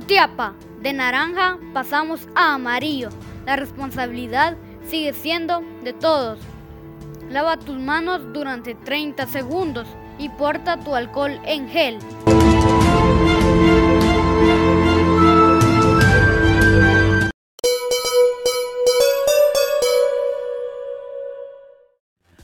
Jutiapa, de naranja pasamos a amarillo. La responsabilidad sigue siendo de todos. Lava tus manos durante 30 segundos y porta tu alcohol en gel.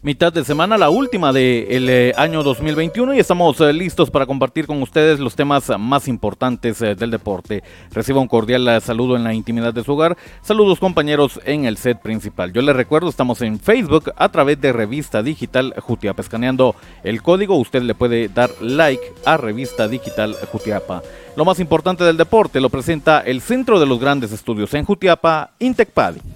Mitad de semana, la última del eh, año 2021 y estamos eh, listos para compartir con ustedes los temas más importantes eh, del deporte. Reciba un cordial saludo en la intimidad de su hogar. Saludos compañeros en el set principal. Yo les recuerdo, estamos en Facebook a través de Revista Digital Jutiapa. Escaneando el código, usted le puede dar like a Revista Digital Jutiapa. Lo más importante del deporte lo presenta el Centro de los Grandes Estudios en Jutiapa, Intecpadi.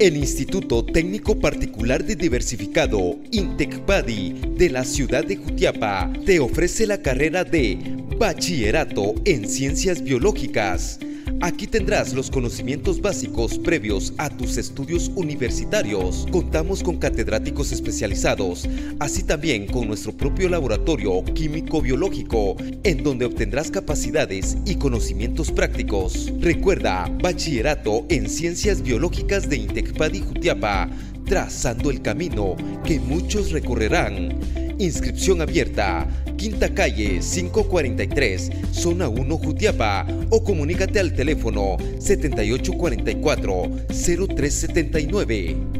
El Instituto Técnico Particular de Diversificado, INTECPADI, de la ciudad de Jutiapa, te ofrece la carrera de Bachillerato en Ciencias Biológicas Aquí tendrás los conocimientos básicos previos a tus estudios universitarios. Contamos con catedráticos especializados, así también con nuestro propio laboratorio químico-biológico, en donde obtendrás capacidades y conocimientos prácticos. Recuerda, bachillerato en Ciencias Biológicas de Intecpadi Jutiapa, trazando el camino que muchos recorrerán. Inscripción abierta. Quinta Calle 543, Zona 1 Jutiapa o comunícate al teléfono 7844-0379.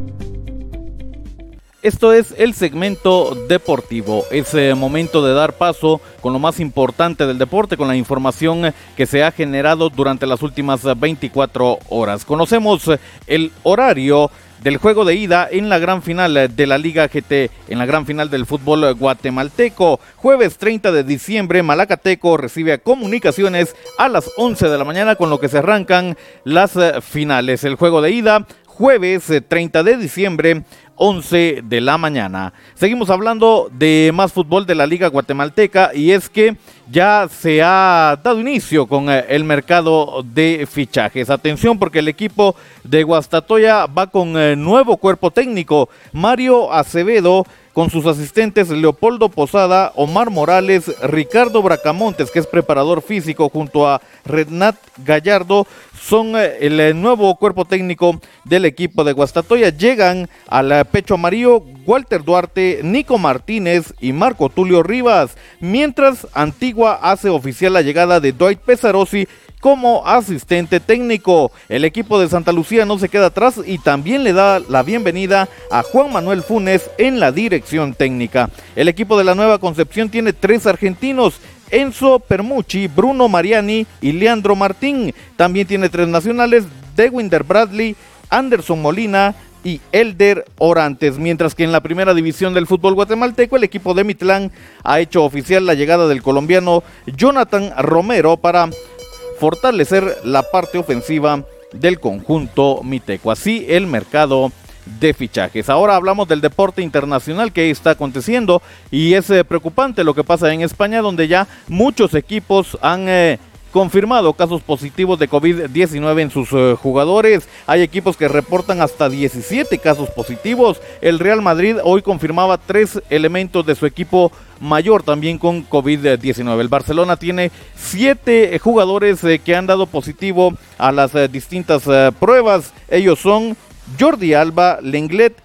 Esto es el segmento deportivo. Es eh, momento de dar paso con lo más importante del deporte, con la información que se ha generado durante las últimas 24 horas. Conocemos el horario del juego de ida en la gran final de la Liga GT, en la gran final del fútbol guatemalteco. Jueves 30 de diciembre, Malacateco recibe Comunicaciones a las 11 de la mañana, con lo que se arrancan las eh, finales. El juego de ida, jueves 30 eh, de diciembre, 11 de la mañana. Seguimos hablando de más fútbol de la Liga Guatemalteca y es que ya se ha dado inicio con eh, el mercado de fichajes. Atención porque el equipo de Guastatoya va con eh, nuevo cuerpo técnico. Mario Acevedo con sus asistentes Leopoldo Posada, Omar Morales, Ricardo Bracamontes, que es preparador físico, junto a Renat Gallardo, son eh, el eh, nuevo cuerpo técnico del equipo de Guastatoya. Llegan al eh, pecho amarillo Walter Duarte, Nico Martínez y Marco Tulio Rivas, mientras Antigua hace oficial la llegada de Dwight Pesarosi como asistente técnico. El equipo de Santa Lucía no se queda atrás y también le da la bienvenida a Juan Manuel Funes en la dirección técnica. El equipo de la Nueva Concepción tiene tres argentinos. Enzo Permucci, Bruno Mariani y Leandro Martín. También tiene tres nacionales, Dewinder Bradley, Anderson Molina y Elder Orantes, mientras que en la primera división del fútbol guatemalteco el equipo de Mitlán ha hecho oficial la llegada del colombiano Jonathan Romero para fortalecer la parte ofensiva del conjunto miteco. Así el mercado de fichajes. Ahora hablamos del deporte internacional que está aconteciendo y es eh, preocupante lo que pasa en España donde ya muchos equipos han eh, confirmado casos positivos de COVID-19 en sus eh, jugadores. Hay equipos que reportan hasta 17 casos positivos. El Real Madrid hoy confirmaba tres elementos de su equipo mayor también con COVID-19. El Barcelona tiene siete jugadores eh, que han dado positivo a las eh, distintas pruebas. Ellos son Jordi Alba, Lenglet,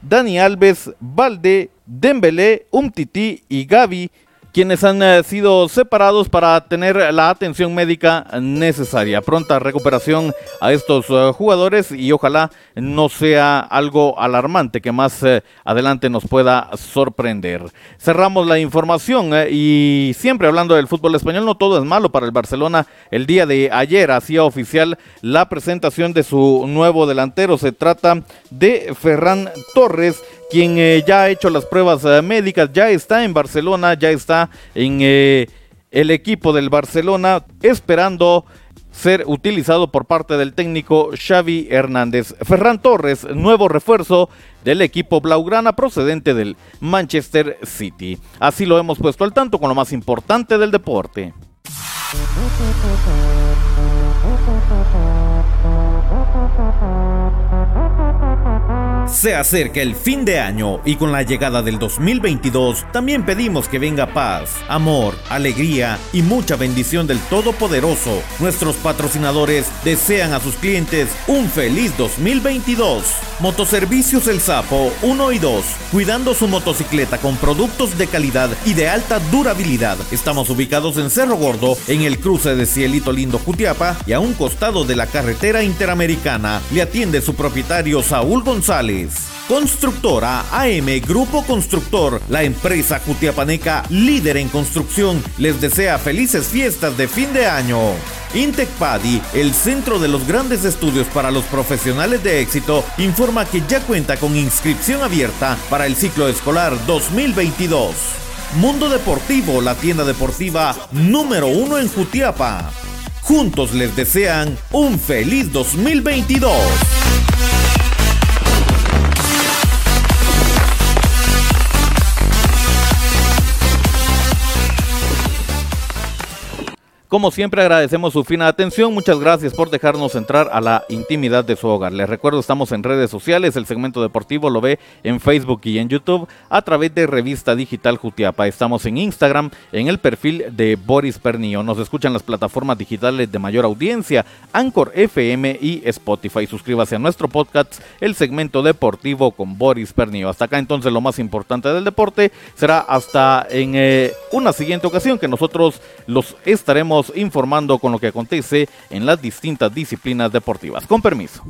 Dani Alves, Valde, Dembélé, Umtiti y Gaby quienes han eh, sido separados para tener la atención médica necesaria. Pronta recuperación a estos eh, jugadores y ojalá no sea algo alarmante que más eh, adelante nos pueda sorprender. Cerramos la información y siempre hablando del fútbol español, no todo es malo para el Barcelona. El día de ayer hacía oficial la presentación de su nuevo delantero. Se trata de Ferran Torres quien eh, ya ha hecho las pruebas eh, médicas, ya está en Barcelona, ya está en eh, el equipo del Barcelona, esperando ser utilizado por parte del técnico Xavi Hernández. Ferran Torres, nuevo refuerzo del equipo Blaugrana procedente del Manchester City. Así lo hemos puesto al tanto con lo más importante del deporte. Se acerca el fin de año y con la llegada del 2022 también pedimos que venga paz, amor, alegría y mucha bendición del Todopoderoso. Nuestros patrocinadores desean a sus clientes un feliz 2022. Motoservicios El Sapo 1 y 2, cuidando su motocicleta con productos de calidad y de alta durabilidad. Estamos ubicados en Cerro Gordo, en el cruce de Cielito Lindo Jutiapa y a un costado de la carretera interamericana. Le atiende su propietario Saúl González. Constructora AM Grupo Constructor, la empresa cutiapaneca líder en construcción, les desea felices fiestas de fin de año. Intecpadi, el centro de los grandes estudios para los profesionales de éxito, informa que ya cuenta con inscripción abierta para el ciclo escolar 2022. Mundo Deportivo, la tienda deportiva número uno en Jutiapa. Juntos les desean un feliz 2022. Como siempre agradecemos su fina atención, muchas gracias por dejarnos entrar a la intimidad de su hogar. Les recuerdo, estamos en redes sociales, el segmento deportivo lo ve en Facebook y en YouTube a través de Revista Digital Jutiapa. Estamos en Instagram, en el perfil de Boris Pernillo. Nos escuchan las plataformas digitales de mayor audiencia, Anchor FM y Spotify. Suscríbase a nuestro podcast, el segmento deportivo con Boris Pernillo. Hasta acá entonces lo más importante del deporte será hasta en eh, una siguiente ocasión que nosotros los estaremos informando con lo que acontece en las distintas disciplinas deportivas. Con permiso.